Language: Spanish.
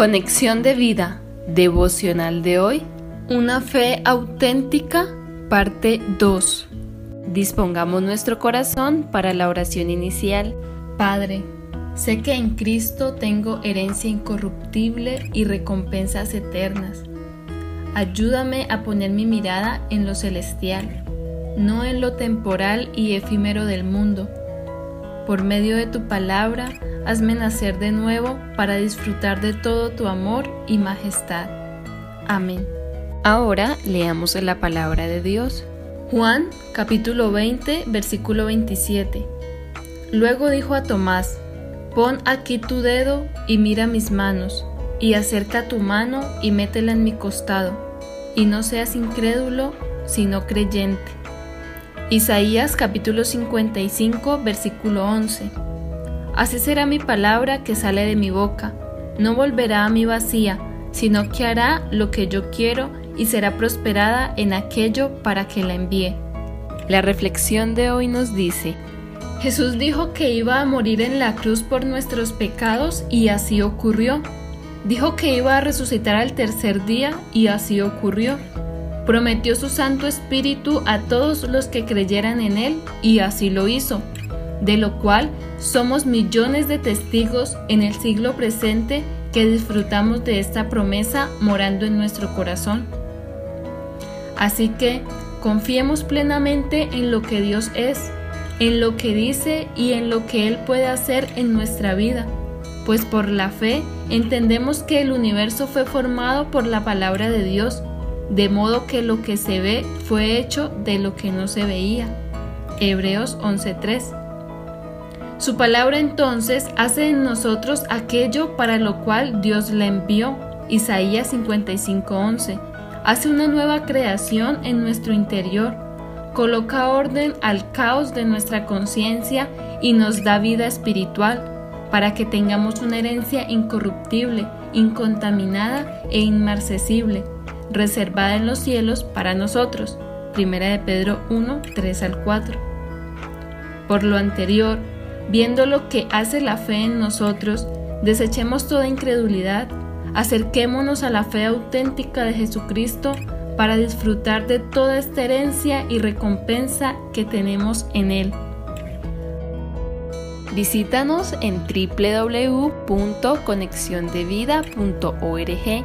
Conexión de vida, devocional de hoy, una fe auténtica, parte 2. Dispongamos nuestro corazón para la oración inicial. Padre, sé que en Cristo tengo herencia incorruptible y recompensas eternas. Ayúdame a poner mi mirada en lo celestial, no en lo temporal y efímero del mundo. Por medio de tu palabra, hazme nacer de nuevo para disfrutar de todo tu amor y majestad. Amén. Ahora leamos la palabra de Dios. Juan capítulo 20 versículo 27. Luego dijo a Tomás, Pon aquí tu dedo y mira mis manos, y acerca tu mano y métela en mi costado, y no seas incrédulo, sino creyente. Isaías capítulo 55 versículo 11. Así será mi palabra que sale de mi boca. No volverá a mi vacía, sino que hará lo que yo quiero y será prosperada en aquello para que la envíe. La reflexión de hoy nos dice, Jesús dijo que iba a morir en la cruz por nuestros pecados y así ocurrió. Dijo que iba a resucitar al tercer día y así ocurrió. Prometió su Santo Espíritu a todos los que creyeran en Él y así lo hizo de lo cual somos millones de testigos en el siglo presente que disfrutamos de esta promesa morando en nuestro corazón. Así que confiemos plenamente en lo que Dios es, en lo que dice y en lo que Él puede hacer en nuestra vida, pues por la fe entendemos que el universo fue formado por la palabra de Dios, de modo que lo que se ve fue hecho de lo que no se veía. Hebreos 11:3 su palabra entonces hace en nosotros aquello para lo cual Dios la envió. Isaías 55:11. Hace una nueva creación en nuestro interior, coloca orden al caos de nuestra conciencia y nos da vida espiritual para que tengamos una herencia incorruptible, incontaminada e inmarcesible, reservada en los cielos para nosotros. Primera de Pedro 1, 3 al 4. Por lo anterior, Viendo lo que hace la fe en nosotros, desechemos toda incredulidad, acerquémonos a la fe auténtica de Jesucristo para disfrutar de toda esta herencia y recompensa que tenemos en Él. Visítanos en www.conexiondevida.org.